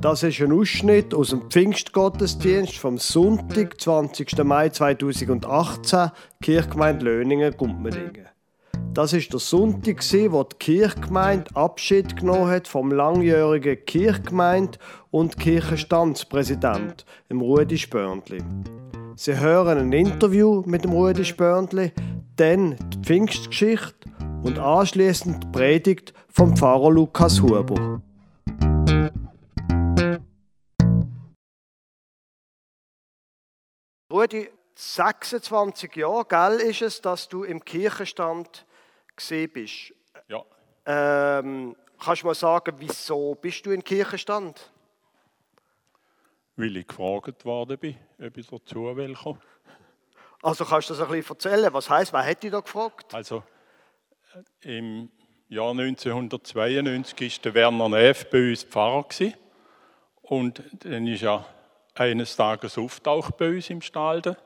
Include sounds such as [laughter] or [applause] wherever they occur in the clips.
Das ist ein Ausschnitt aus dem Pfingstgottesdienst vom Sonntag, 20. Mai 2018, Kirchgemeinde Löningen, Gumpmendingen. Das ist der Sonntag, wo die Kirchgemeinde Abschied genommen hat vom langjährigen Kirchgemeinde und Kirchenstandspräsident, dem Rudi Spörndli. Sie hören ein Interview mit dem Rudi Spörndli, dann die Pfingstgeschichte und anschließend die Predigt vom Pfarrer Lukas Huber. Rudi, 26 Jahre, gell, ist es, dass du im Kirchenstand gesehen bist. Ja. Ähm, kannst du mal sagen, wieso bist du im Kirchenstand? Weil ich gefragt worden bin, ob ich dazu will kommen. Also kannst du das ein bisschen erzählen? Was heißt, wer hat dich da gefragt? Also äh, im Jahr 1992 war der Werner Neff bei uns Pfarrer. Gewesen. Und dann ist er eines Tages auftaucht bei uns im Stalden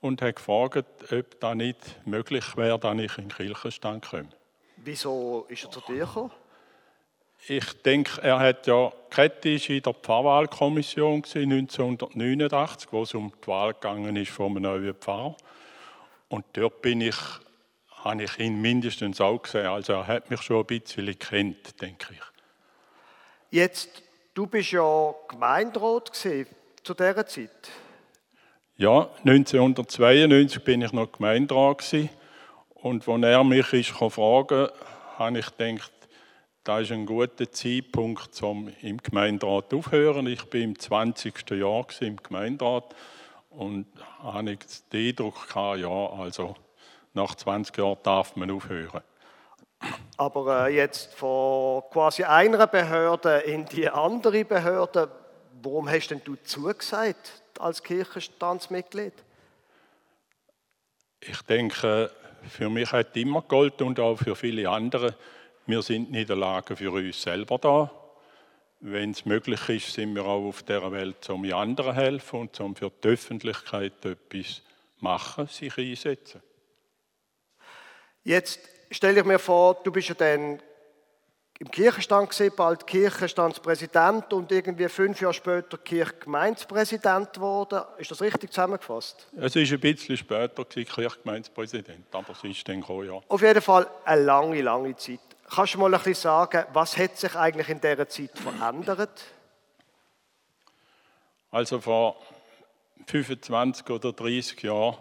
und hat gefragt, ob da nicht möglich wäre, dass ich in den Kirchenstand komme. Wieso ist er zu dir gekommen? Ich denke, er hat ja kritisch in der Pfarrwahlkommission 1989, wo es um die Wahl gegangen ist von einem neuen Pfarrer. Und dort bin ich, habe ich ihn mindestens auch gesehen. Also er hat mich schon ein bisschen gekannt, denke ich. Jetzt, du bist ja Gemeinderat gewesen zu dieser Zeit. Ja, 1992 bin ich noch Gemeinderat. Und als er mich ist fragen habe ich gedacht, das ist ein guter Zeitpunkt, um im Gemeinderat aufzuhören. Ich bin im 20. Jahr im Gemeinderat und habe den Eindruck gehabt, ja, also nach 20 Jahren darf man aufhören. Aber äh, jetzt von quasi einer Behörde in die andere Behörde, warum hast denn du zugesagt als Kirchenstandsmitglied? Ich denke, für mich hat immer Gold und auch für viele andere, wir sind nicht in der Lage für uns selber da. Wenn es möglich ist, sind wir auch auf der Welt, um anderen zu helfen und um für die Öffentlichkeit etwas machen, sich einsetzen. Jetzt stelle ich mir vor, du bist ja dann im Kirchenstand gesehen, bald Kirchenstandspräsident und irgendwie fünf Jahre später Kirchgemeindepräsident geworden. Ist das richtig zusammengefasst? Es ist ein bisschen später Kirchgemeindepräsident, aber es ist dann gekommen, ja. Auf jeden Fall eine lange, lange Zeit. Kannst du mal ein bisschen sagen, was hat sich eigentlich in dieser Zeit verändert? Also vor 25 oder 30 Jahren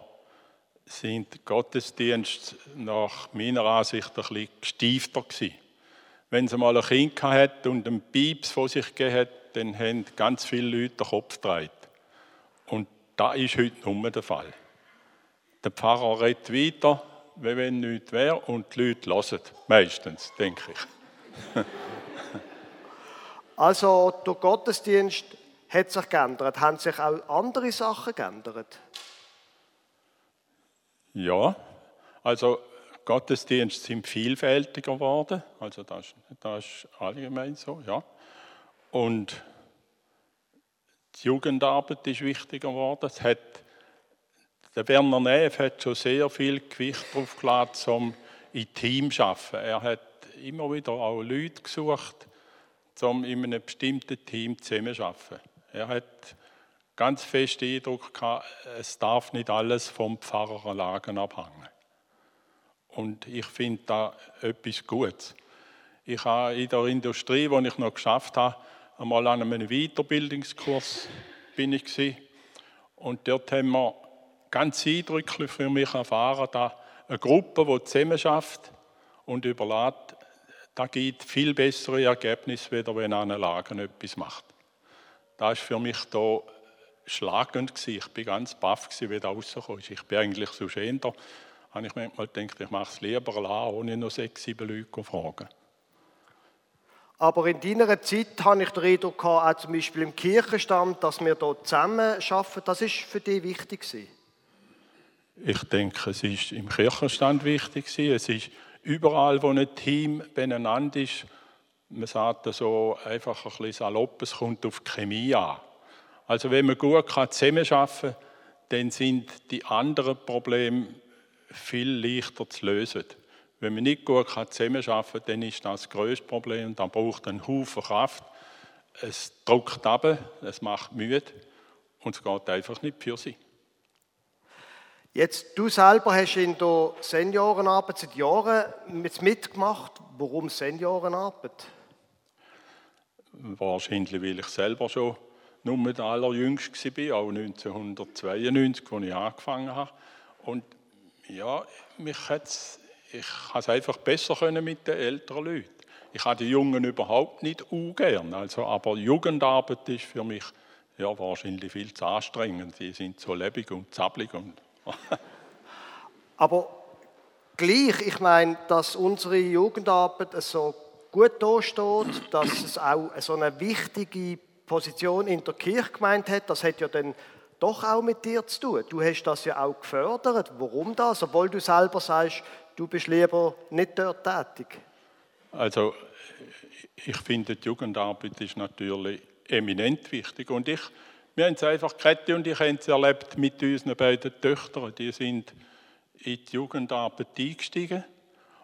sind Gottesdienste nach meiner Ansicht ein bisschen gestiefter gewesen wenn sie mal ein Kind hat und einen Pieps vor sich gegeben hat, dann haben ganz viele Leute den Kopf gedreht. Und das ist heute nicht mehr der Fall. Der Pfarrer redet weiter, wie wenn nichts wäre, und die Leute hören. Meistens, denke ich. [laughs] also, der Gottesdienst hat sich geändert. Haben sich auch andere Sachen geändert? Ja, also Gottesdienste sind vielfältiger geworden, also das, das ist allgemein so, ja. Und die Jugendarbeit ist wichtiger geworden. Es hat, der Werner Neff hat schon sehr viel Gewicht darauf gelegt, um in Team zu arbeiten. Er hat immer wieder auch Leute gesucht, um in einem bestimmten Team zusammenzuarbeiten. Er hat ganz fest den Eindruck gehabt, es darf nicht alles vom Pfarrer abhängen. Und ich finde da etwas Gutes. Ich habe in der Industrie, wo ich noch geschafft habe, einmal an einem Weiterbildungskurs bin ich gewesen. Und dort haben wir ganz eindrücklich für mich erfahren, dass eine Gruppe, die zusammen schafft und überlässt, da gibt viel bessere Ergebnisse, weder wenn eine Lage etwas macht. Das war für mich da schlagend gewesen. Ich bin ganz baff wie da rausgekommen ist. Ich bin eigentlich so schön habe ich manchmal gedacht, ich mache es lieber allein, ohne noch sechs, sieben Leute zu fragen. Aber in deiner Zeit habe ich den Eindruck gehabt, auch zum Beispiel im Kirchenstand, dass wir hier zusammen arbeiten. Das ist für dich wichtig gewesen. Ich denke, es ist im Kirchenstand wichtig gewesen. Es ist überall, wo ein Team beieinander ist, man sagt so einfach ein bisschen salopp, es kommt auf die Chemie an. Also wenn man gut zusammenarbeiten kann, dann sind die anderen Probleme viel leichter zu lösen. Wenn man nicht gut zusammenarbeiten kann, dann ist das das größte Problem. Dann braucht einen Haufen Kraft. es drückt ab, es macht müde und es geht einfach nicht für sie. Jetzt, du selber hast in der Seniorenarbeit seit Jahren mitgemacht. Warum Seniorenarbeit? Wahrscheinlich, weil ich selber schon nur der allerjüngste war, auch 1992, als ich angefangen habe. Und ja, mich ich habe es einfach besser können mit den älteren Leuten. Ich habe die Jungen überhaupt nicht ungern, also, aber Jugendarbeit ist für mich ja, wahrscheinlich viel zu anstrengend. Die sind so lebendig und zappelig. Und [laughs] aber gleich, ich meine, dass unsere Jugendarbeit so gut dasteht, dass es auch so eine wichtige Position in der Kirchgemeinde hat, das hat ja dann doch auch mit dir zu tun. Du hast das ja auch gefördert. Warum das? Obwohl du selber sagst, du bist lieber nicht dort tätig. Also ich finde, die Jugendarbeit ist natürlich eminent wichtig. Und ich, wir haben es einfach, Kette und ich haben es erlebt mit unseren beiden Töchtern. Die sind in die Jugendarbeit eingestiegen.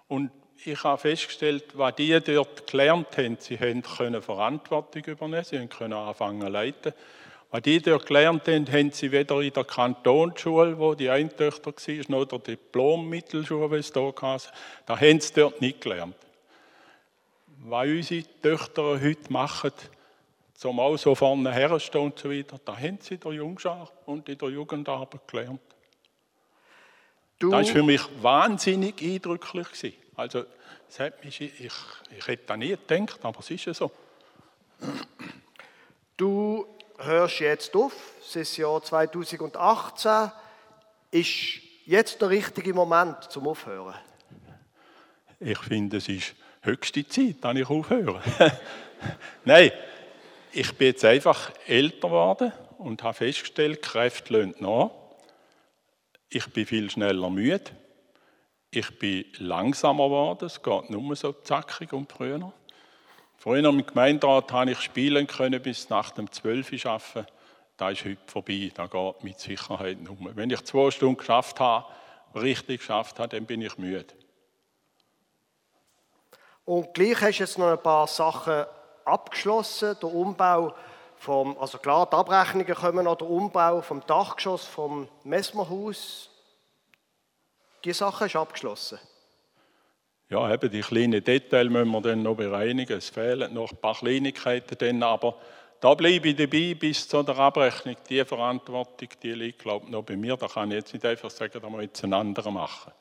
Und ich habe festgestellt, was die dort gelernt haben, sie haben können Verantwortung übernehmen, sie können anfangen zu leiten. Was die dort gelernt haben, haben sie weder in der Kantonsschule, wo die eine Tochter war, noch in der Diplom-Mittelschule, wie es da gab, da haben sie dort nicht gelernt. Was unsere Töchter heute machen, zum auch so vorne herstehen und so weiter, da haben sie in der Jungschar und in der Jugendarbeit gelernt. Du. Das war für mich wahnsinnig eindrücklich. Gewesen. Also, es hat mich, ich, ich hätte da nie gedacht, aber es ist ja so. Du hörst jetzt auf, es ist Jahr 2018. Ist jetzt der richtige Moment zum Aufhören? Ich finde, es ist höchste Zeit, dass ich aufhöre. [laughs] Nein, ich bin jetzt einfach älter geworden und habe festgestellt, Kräfte lassen nach. Ich bin viel schneller müde. Ich bin langsamer geworden, es geht nur so zackig und früher. Früher im Gemeinderat konnte ich spielen können bis nach dem 12 Uhr arbeiten. Das ist heute vorbei, das geht mit Sicherheit nur. Wenn ich zwei Stunden geschafft habe, richtig geschafft habe, dann bin ich müde. Und gleich hast du jetzt noch ein paar Sachen abgeschlossen. Der Umbau vom, also klar, die Abrechnungen kommen noch, der Umbau vom Dachgeschoss vom Messmerhaus die Sache ist abgeschlossen. Ja, eben die kleinen Details müssen wir dann noch bereinigen. Es fehlen noch ein paar Kleinigkeiten dann, aber da bleibe ich dabei bis zu der Abrechnung. Die Verantwortung, die liegt, glaube ich, noch bei mir. Da kann ich jetzt nicht einfach sagen, da muss jetzt ein anderer machen.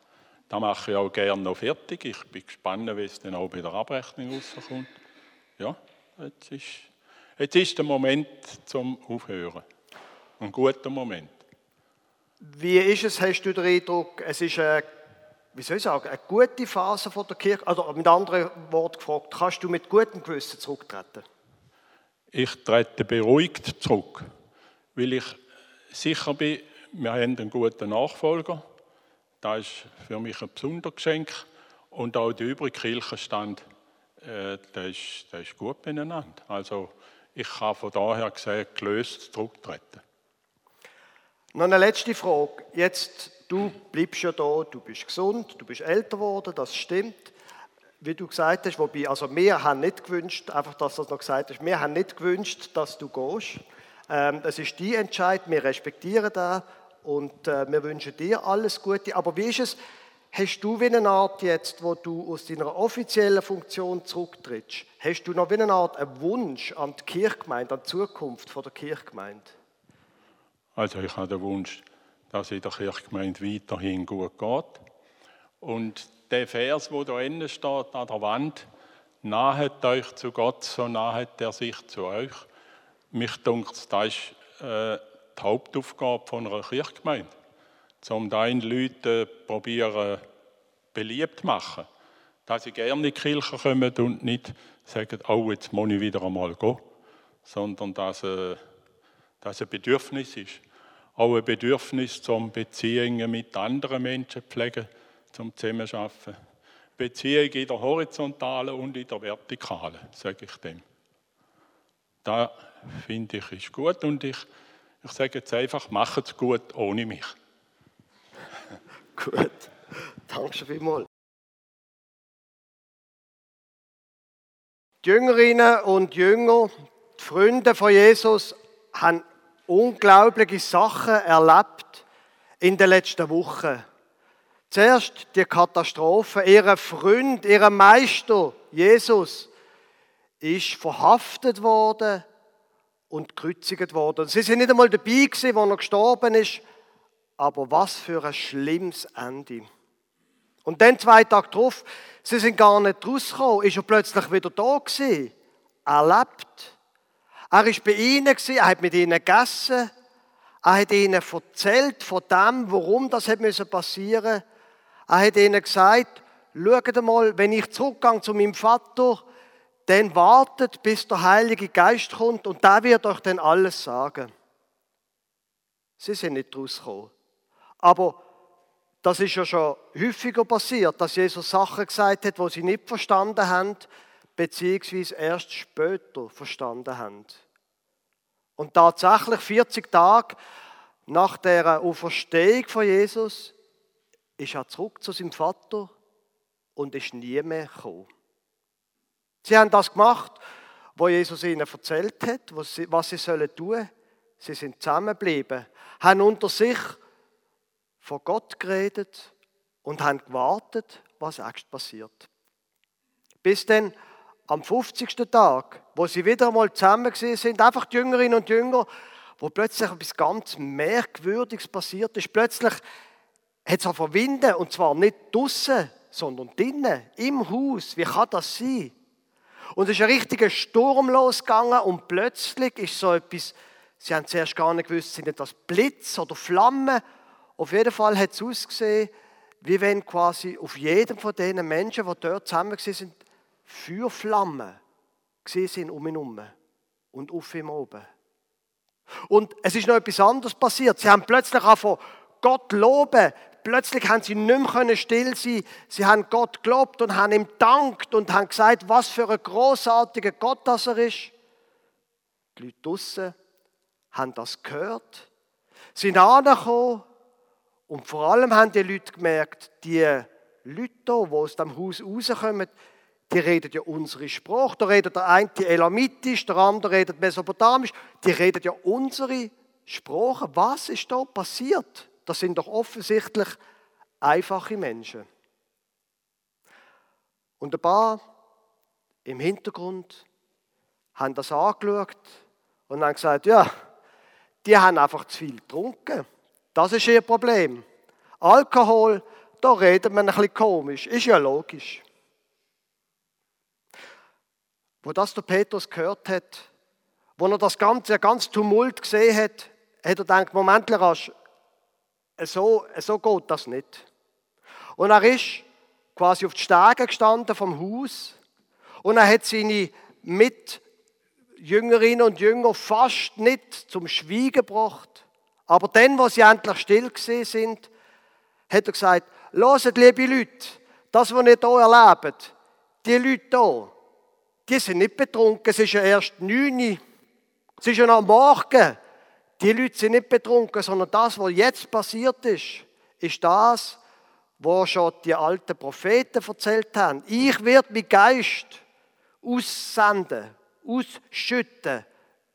Da mache ich auch gerne noch fertig. Ich bin gespannt, wie es dann auch bei der Abrechnung rauskommt. Ja, jetzt ist, jetzt ist der Moment zum Aufhören. Ein guter Moment. Wie ist es, hast du den Eindruck, es ist eine, wie soll ich sagen, eine gute Phase von der Kirche? Also mit anderen Worten gefragt, kannst du mit gutem Gewissen zurücktreten? Ich trete beruhigt zurück, weil ich sicher bin, wir haben einen guten Nachfolger. Das ist für mich ein besonderes Geschenk. Und auch der übrige Kirchenstand, äh, der, ist, der ist gut beieinander. Also ich kann von daher gesehen gelöst zurücktreten. Noch eine letzte Frage. Jetzt, du bleibst ja da, du bist gesund, du bist älter geworden, das stimmt. Wie du gesagt hast, wobei, also wir haben nicht gewünscht, einfach, dass du das noch gesagt hast, wir haben nicht gewünscht, dass du gehst. Ähm, das ist die Entscheid, wir respektieren das und äh, wir wünschen dir alles Gute. Aber wie ist es, hast du wie eine Art jetzt, wo du aus deiner offiziellen Funktion zurücktrittst, hast du noch wie eine Art einen Wunsch an die Kirchgemeinde, an die Zukunft von der Kirchgemeinde? Also ich habe den Wunsch, dass in der Kirchgemeinde weiterhin gut geht. Und der Vers, wo da innen steht an der Wand, nahet euch zu Gott, so nahet er sich zu euch. Mich dunkt, das ist äh, die Hauptaufgabe von einer Kirchgemeinde, um den Leuten probieren beliebt zu machen, dass sie gerne in die Kirche kommen und nicht sagen, oh, jetzt muss ich wieder einmal gehen, sondern dass äh, das ein Bedürfnis ist. Auch ein Bedürfnis zum Beziehungen mit anderen Menschen pflegen, zum Zusammenarbeiten. Beziehung in der horizontalen und in der vertikalen, sage ich dem. Da finde ich ist gut und ich, ich sage jetzt einfach, macht es gut ohne mich. [laughs] gut, danke vielmals. Die Jüngerinnen und Jünger die Freunde von Jesus haben unglaubliche Sachen erlebt in den letzten Wochen. Zuerst die Katastrophe. Ihr Freund, ihr Meister, Jesus, ist verhaftet worden und gekreuzigt worden. Sie sind nicht einmal dabei gewesen, wo er gestorben ist. Aber was für ein schlimmes Ende. Und dann zwei Tage darauf, sie sind gar nicht rausgekommen, ist er plötzlich wieder da gewesen. Er lebt. Er ist bei ihnen er hat mit ihnen gegessen. Er hat ihnen erzählt von dem, warum das passieren musste. Er hat ihnen gesagt, schaut mal, wenn ich zurückgehe zu meinem Vater, dann wartet, bis der Heilige Geist kommt und der wird euch dann alles sagen. Sie sind nicht rausgekommen. Aber das ist ja schon häufiger passiert, dass Jesus Sachen gesagt hat, wo sie nicht verstanden haben, beziehungsweise erst später verstanden haben. Und tatsächlich 40 Tage nach der Auferstehung von Jesus ist er zurück zu seinem Vater und ist nie mehr gekommen. Sie haben das gemacht, was Jesus ihnen erzählt hat, was sie, was sie sollen tun. Sie sind zusammengeblieben, haben unter sich von Gott geredet und haben gewartet, was echt passiert. Bis dann am 50. Tag, wo sie wieder einmal zusammen sind, einfach die Jüngerinnen und Jünger, wo plötzlich etwas ganz Merkwürdiges passiert ist. Plötzlich hat es auch Winde, und zwar nicht draußen, sondern drinnen, im Haus. Wie kann das sein? Und es ist ein richtiger Sturm losgegangen und plötzlich ist so etwas, sie haben zuerst gar nicht gewusst, sind das Blitz oder Flammen. Auf jeden Fall hat es ausgesehen, wie wenn quasi auf jedem von diesen Menschen, die dort zusammen sind, Feuerflammen sind um ihn herum und auf ihm oben. Und es ist noch etwas anderes passiert. Sie haben plötzlich angefangen, Gott loben, plötzlich haben sie nicht mehr still sein. Sie haben Gott gelobt und haben ihm dankt und haben gesagt, was für ein großartiger Gott das er ist. Die Leute draussen haben das gehört, sind angekommen und vor allem haben die Leute gemerkt, die Leute die aus dem Haus rauskommen, die reden ja unsere Sprache. Da redet der eine Elamitisch, der andere redet Mesopotamisch. Die reden ja unsere Sprache. Was ist da passiert? Das sind doch offensichtlich einfache Menschen. Und ein paar im Hintergrund haben das angeschaut und haben gesagt, ja, die haben einfach zu viel getrunken. Das ist ihr Problem. Alkohol, da redet man ein bisschen komisch. Ist ja logisch. Wo das der Petrus gehört hat, wo er das ganze, ganz Tumult gesehen hat, hat er gedacht, Moment, rasch, so, so geht das nicht. Und er ist quasi auf die Stege gestanden vom Haus und er hat seine Mitjüngerinnen und Jünger fast nicht zum Schweigen gebracht. Aber dann, wo sie endlich still gesehen sind, hat er gesagt, Loset, liebe Leute, das, was ihr hier erlebt, die Leute hier, die sind nicht betrunken, es ist ja erst 9 Uhr, es ist ja noch Morgen. Die Leute sind nicht betrunken, sondern das, was jetzt passiert ist, ist das, was schon die alten Propheten erzählt haben. Ich werde mit Geist aussenden, ausschütten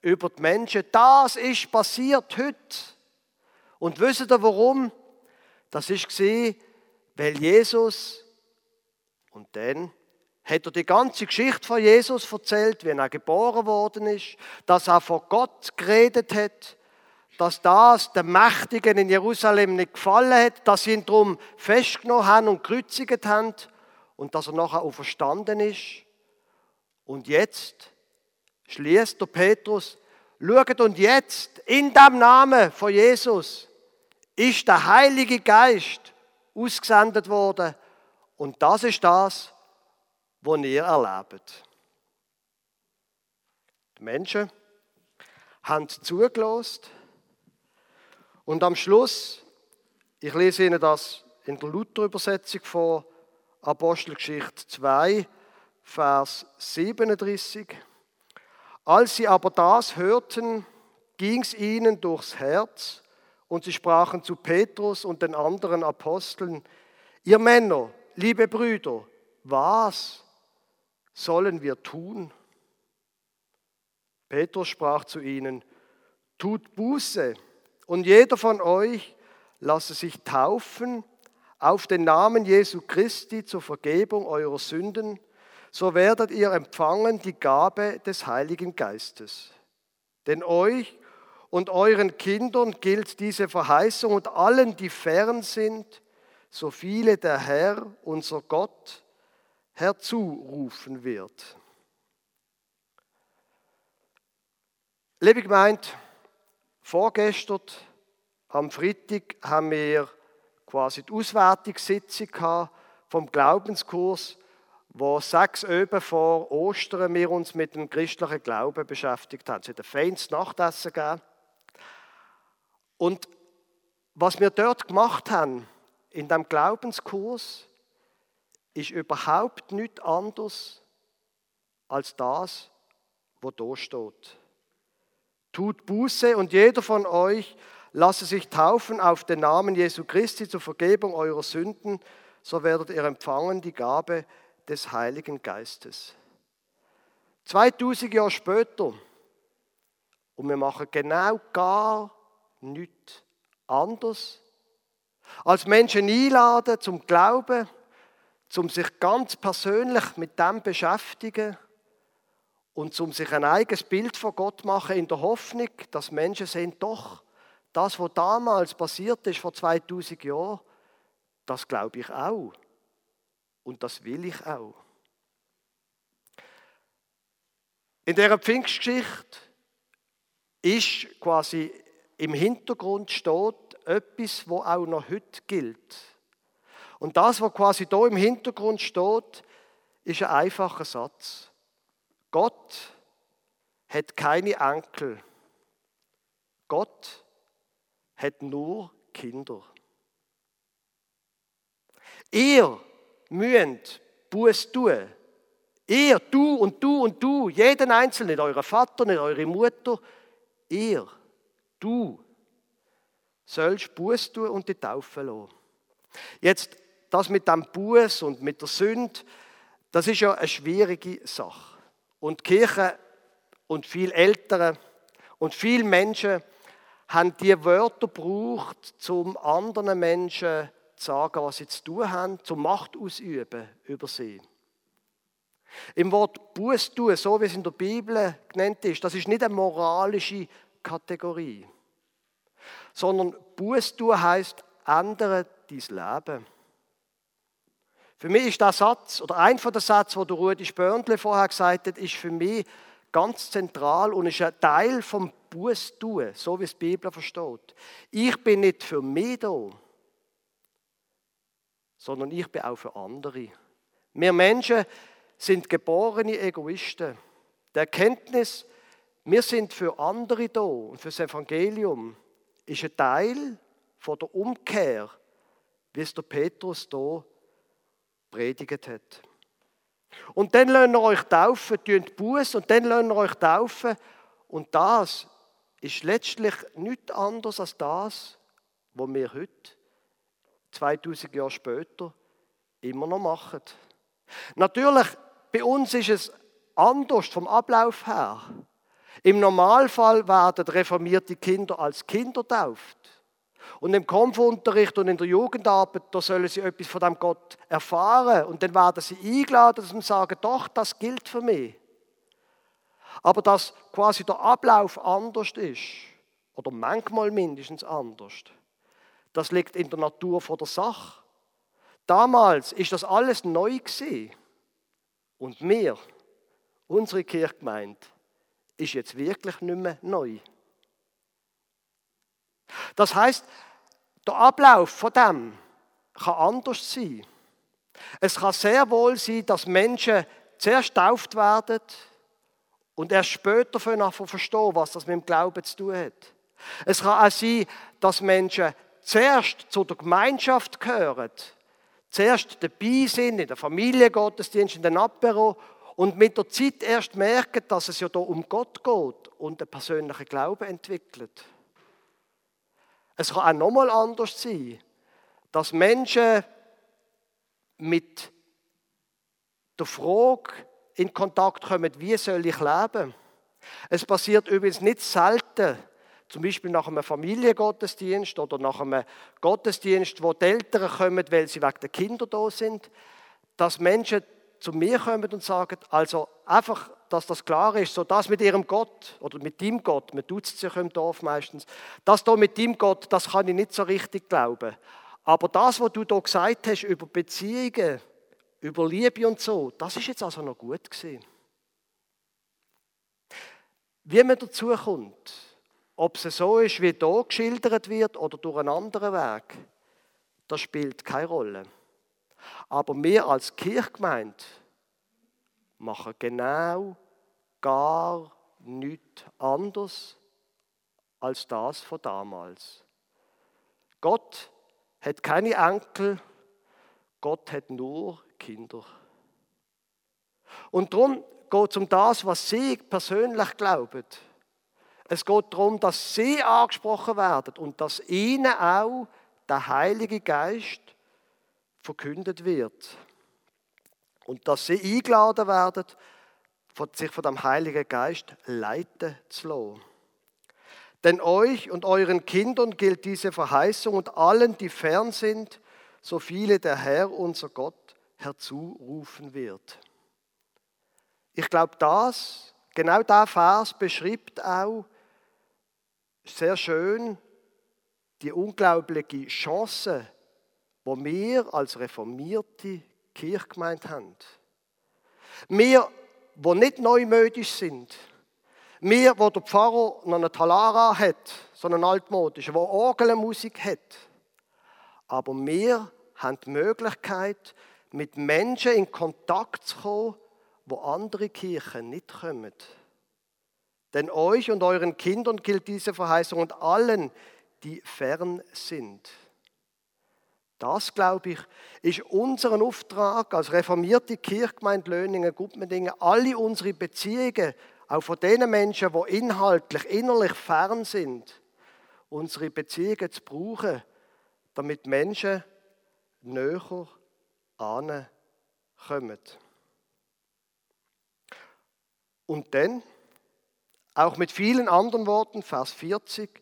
über die Menschen. Das ist passiert heute. Und wisst ihr warum? Das ist weil Jesus und dann hat er die ganze Geschichte von Jesus erzählt, wie er geboren worden ist, dass er vor Gott geredet hat, dass das den Mächtigen in Jerusalem nicht gefallen hat, dass sie ihn darum festgenommen haben und gekreuzigt haben und dass er nachher auch verstanden ist. Und jetzt schließt der Petrus, schaut und jetzt in dem Namen von Jesus ist der Heilige Geist ausgesendet worden und das ist das, was ihr erlebt. Die Menschen haben zugelost und am Schluss, ich lese Ihnen das in der Luther-Übersetzung von Apostelgeschichte 2, Vers 37. Als sie aber das hörten, ging es ihnen durchs Herz und sie sprachen zu Petrus und den anderen Aposteln, ihr Männer, liebe Brüder, was sollen wir tun? Petrus sprach zu ihnen, tut Buße und jeder von euch lasse sich taufen auf den Namen Jesu Christi zur Vergebung eurer Sünden, so werdet ihr empfangen die Gabe des Heiligen Geistes. Denn euch und euren Kindern gilt diese Verheißung und allen, die fern sind, so viele der Herr, unser Gott, herzurufen wird. Liebe Gemeinde, vorgestern am Freitag haben wir quasi die Auswertungssitzung vom Glaubenskurs, wo sechs Öben vor Ostern wir uns mit dem christlichen Glauben beschäftigt haben. Es hat ein feines Nachtessen gegeben. Und was wir dort gemacht haben, in dem Glaubenskurs, ist überhaupt nichts anderes als das, was da steht. Tut Buße und jeder von euch lasse sich taufen auf den Namen Jesu Christi zur Vergebung eurer Sünden, so werdet ihr empfangen die Gabe des Heiligen Geistes. 2000 Jahre später, und wir machen genau gar nichts anderes, als Menschen einladen zum Glauben, zum sich ganz persönlich mit dem beschäftigen und um sich ein eigenes Bild von Gott machen in der Hoffnung, dass Menschen sehen, doch, das, was damals passiert ist, vor 2000 Jahren, das glaube ich auch. Und das will ich auch. In der Pfingstgeschichte ist quasi im Hintergrund steht etwas, wo auch noch heute gilt. Und das, was quasi da im Hintergrund steht, ist ein einfacher Satz. Gott hat keine Enkel. Gott hat nur Kinder. Ihr müsst Buß tun. Ihr, du und du und du, jeden Einzelnen, nicht euer Vater, nicht eure Mutter, ihr, du, sollst Buß tun und die Taufe lassen. Jetzt, das mit dem Buß und mit der Sünde, das ist ja eine schwierige Sache. Und die Kirche und viel Ältere und viele Menschen haben die Wörter gebraucht, um anderen Menschen zu sagen, was sie zu tun haben, zum Macht ausüben über sie. Im Wort Buß tun, so wie es in der Bibel genannt ist, das ist nicht eine moralische Kategorie, sondern Buß tun heißt ändere dein Leben. Für mich ist der Satz, oder ein von den Sätzen, wo Rudi Spörndle vorher gesagt hat, ist für mich ganz zentral und ist ein Teil vom Buß tun, so wie es die Bibel versteht. Ich bin nicht für mich da, sondern ich bin auch für andere. Wir Menschen sind geborene Egoisten. Die Erkenntnis, wir sind für andere da und für das Evangelium, ist ein Teil von der Umkehr, wie es der Petrus da predigt hat. Und dann lasst ihr euch taufen, tönt Buß und dann lasst ihr euch taufen. Und das ist letztlich nichts anderes als das, was wir heute, 2000 Jahre später, immer noch machen. Natürlich, bei uns ist es anders vom Ablauf her. Im Normalfall werden reformierte Kinder als Kinder tauft. Und im Kampfunterricht und in der Jugendarbeit, da sollen sie etwas von dem Gott erfahren. Und dann werden sie eingeladen, dass sie sagen, doch, das gilt für mich. Aber dass quasi der Ablauf anders ist, oder manchmal mindestens anders, das liegt in der Natur von der Sache. Damals ist das alles neu gewesen. Und mir, unsere Kirchgemeinde, ist jetzt wirklich nicht mehr neu. Das heißt, der Ablauf von dem kann anders sein. Es kann sehr wohl sein, dass Menschen zuerst tauft werden und erst später verstehen, was das mit dem Glauben zu tun hat. Es kann auch sein, dass Menschen zuerst zu der Gemeinschaft gehören, zuerst dabei sind, in der Familie Gottesdienst, in den Apero und mit der Zeit erst merken, dass es ja da um Gott geht und einen persönlichen Glauben entwickelt. Es kann auch nochmal anders sein, dass Menschen mit der Frage in Kontakt kommen, wie soll ich leben? Es passiert übrigens nicht selten, zum Beispiel nach einem Familiengottesdienst oder nach einem Gottesdienst, wo die Eltern kommen, weil sie wegen der Kinder da sind, dass Menschen zu mir kommen und sagen, also einfach, dass das klar ist, so das mit ihrem Gott oder mit dem Gott, man tut es sich im Dorf meistens, das da mit dem Gott, das kann ich nicht so richtig glauben. Aber das, was du da gesagt hast über Beziehungen, über Liebe und so, das ist jetzt also noch gut gewesen. Wie man dazu kommt, ob es so ist, wie hier geschildert wird oder durch einen anderen Weg, das spielt keine Rolle. Aber wir als Kirchgemeinde machen genau gar nichts anderes als das von damals. Gott hat keine Enkel, Gott hat nur Kinder. Und darum geht es um das, was Sie persönlich glauben. Es geht darum, dass Sie angesprochen werden und dass Ihnen auch der Heilige Geist verkündet wird. Und dass Sie eingeladen werden, sich von dem Heiligen Geist leiten zu lassen. Denn euch und euren Kindern gilt diese Verheißung und allen, die fern sind, so viele der Herr, unser Gott, herzurufen wird. Ich glaube, das, genau der Vers beschreibt auch sehr schön die unglaubliche Chance, wo wir als reformierte Kirchgemeinde haben. Wir, wo nicht neumodisch sind, wir, wo der Pfarrer noch eine Talara hat, so einen altmodischen, wo Orgelmusik hat, aber wir haben die Möglichkeit, mit Menschen in Kontakt zu kommen, wo andere Kirchen nicht kommen. Denn euch und euren Kindern gilt diese Verheißung und allen, die fern sind. Das, glaube ich, ist unser Auftrag als reformierte Kirchgemeinde Löningen, Gutmendingen, alle unsere Beziehungen, auch von den Menschen, die inhaltlich, innerlich fern sind, unsere Beziehungen zu brauchen, damit Menschen näher kommen. Und dann auch mit vielen anderen Worten, Vers 40,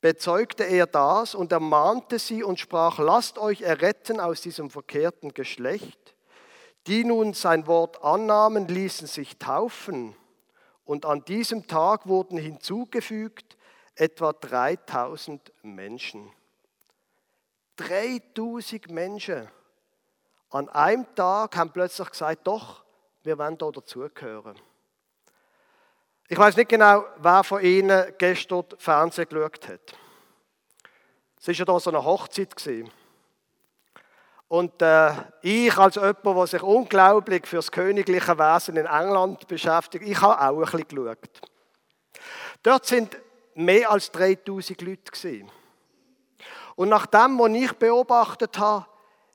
bezeugte er das und ermahnte sie und sprach, lasst euch erretten aus diesem verkehrten Geschlecht. Die nun sein Wort annahmen, ließen sich taufen und an diesem Tag wurden hinzugefügt etwa 3000 Menschen. 3000 Menschen an einem Tag haben plötzlich gesagt, doch, wir wollen da dazugehören. Ich weiß nicht genau, wer von Ihnen gestern Fernsehen geschaut hat. Es war ja da so eine Hochzeit. Und äh, ich als jemand, der sich unglaublich für das königliche Wesen in England beschäftigt, ich habe auch ein bisschen geschaut. Dort sind mehr als 3000 Leute. Und nach dem, was ich beobachtet habe,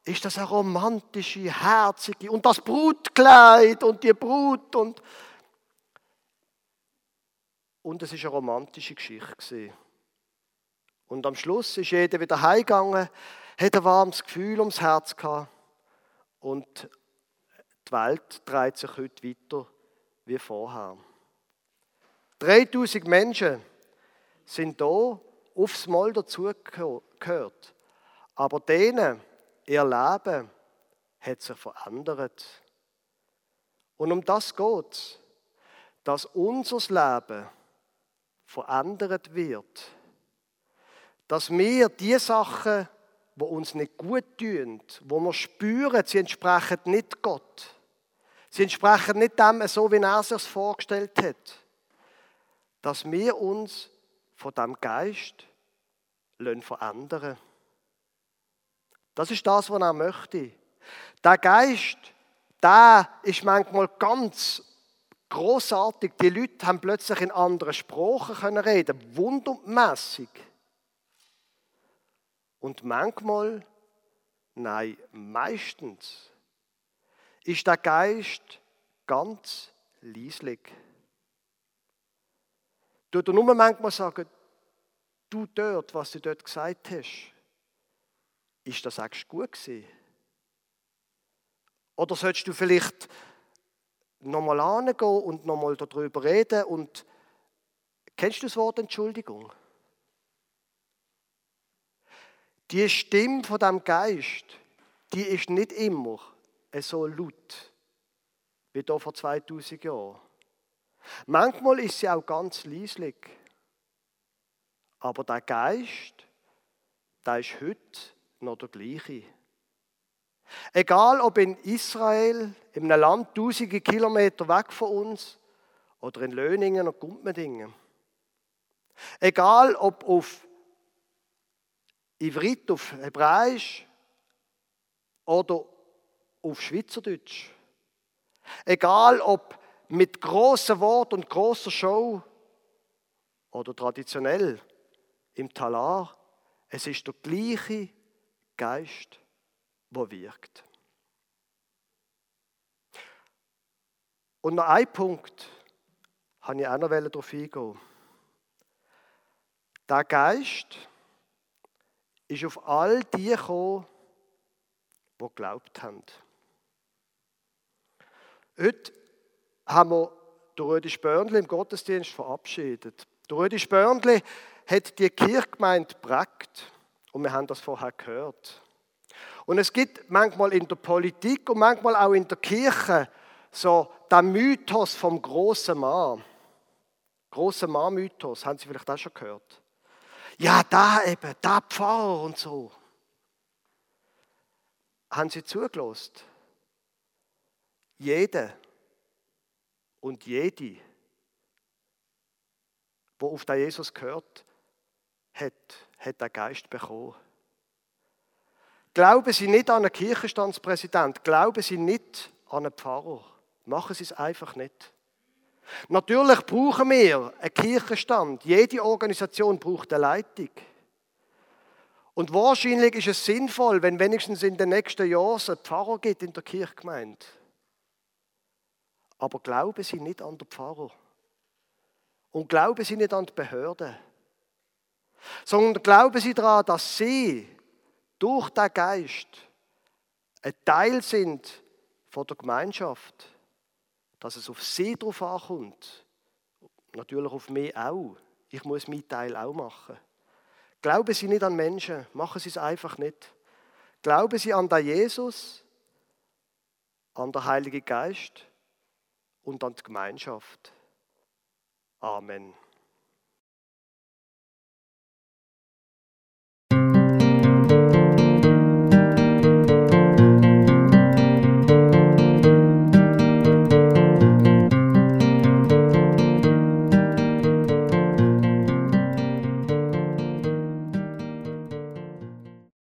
ist das eine romantische, herzige und das Brutkleid und die Brut und und es war eine romantische Geschichte. Und am Schluss ist jeder wieder heimgegangen, hat ein warmes Gefühl ums Herz gehabt. Und die Welt dreht sich heute weiter wie vorher. 3000 Menschen sind da aufs Mal dazugehört. Aber denen, ihr Leben hat sich verändert. Und um das geht dass unser Leben verändert wird. Dass wir die Sachen, wo uns nicht gut tun, wo wir spüren, sie entsprechen nicht Gott. Sie entsprechen nicht dem, so wie er sich vorgestellt hat. Dass wir uns von dem Geist verändern Das ist das, was er möchte. Der Geist, der ist manchmal ganz Großartig, die Leute haben plötzlich in anderen Sprachen können reden, wundermäßig. Und manchmal, nein, meistens ist der Geist ganz leislich. Du dir nur manchmal sagen, du dort, was du dort gesagt hast, ist das eigentlich gut gewesen? Oder solltest du vielleicht nochmal angehen und nochmal darüber reden. Und kennst du das Wort Entschuldigung? Die Stimme von dem Geist, die ist nicht immer so laut wie da vor 2000 Jahren. Manchmal ist sie auch ganz leislich. Aber der Geist, der ist heute noch der gleiche. Egal ob in Israel, in einem Land tausende Kilometer weg von uns oder in Löningen oder Gumpmedingen. Egal ob auf Ivrit, auf Hebräisch oder auf Schweizerdeutsch. Egal ob mit großem Wort und großer Show oder traditionell im Talar, es ist der gleiche Geist, der wirkt. Und noch ein Punkt habe ich auch noch darauf eingehen. Der Geist ist auf all die gekommen, die geglaubt haben. Heute haben wir den Rödi Spörnli im Gottesdienst verabschiedet. Der Rödi Spörnli hat die Kirchgemeinde geprägt und wir haben das vorher gehört. Und es gibt manchmal in der Politik und manchmal auch in der Kirche so den Mythos vom großen Mann. Große Mann-Mythos, haben Sie vielleicht auch schon gehört? Ja, da eben, da Pfarrer und so. Haben Sie zugelost? Jeder und jede, wo auf den Jesus gehört, hat, hat den Geist bekommen. Glauben Sie nicht an einen Kirchenstandspräsident, glauben Sie nicht an einen Pfarrer. Machen Sie es einfach nicht. Natürlich brauchen wir einen Kirchenstand. Jede Organisation braucht eine Leitung. Und wahrscheinlich ist es sinnvoll, wenn wenigstens in den nächsten Jahren es einen Pfarrer gibt in der Kirchgemeinde. Aber glauben Sie nicht an den Pfarrer. Und glauben Sie nicht an die Behörden. Sondern glauben Sie daran, dass Sie durch den Geist ein Teil sind von der Gemeinschaft. Dass es auf Sie drauf ankommt. Natürlich auf mich auch. Ich muss meinen Teil auch machen. Glauben Sie nicht an Menschen, machen Sie es einfach nicht. Glauben Sie an den Jesus, an den Heiligen Geist und an die Gemeinschaft. Amen.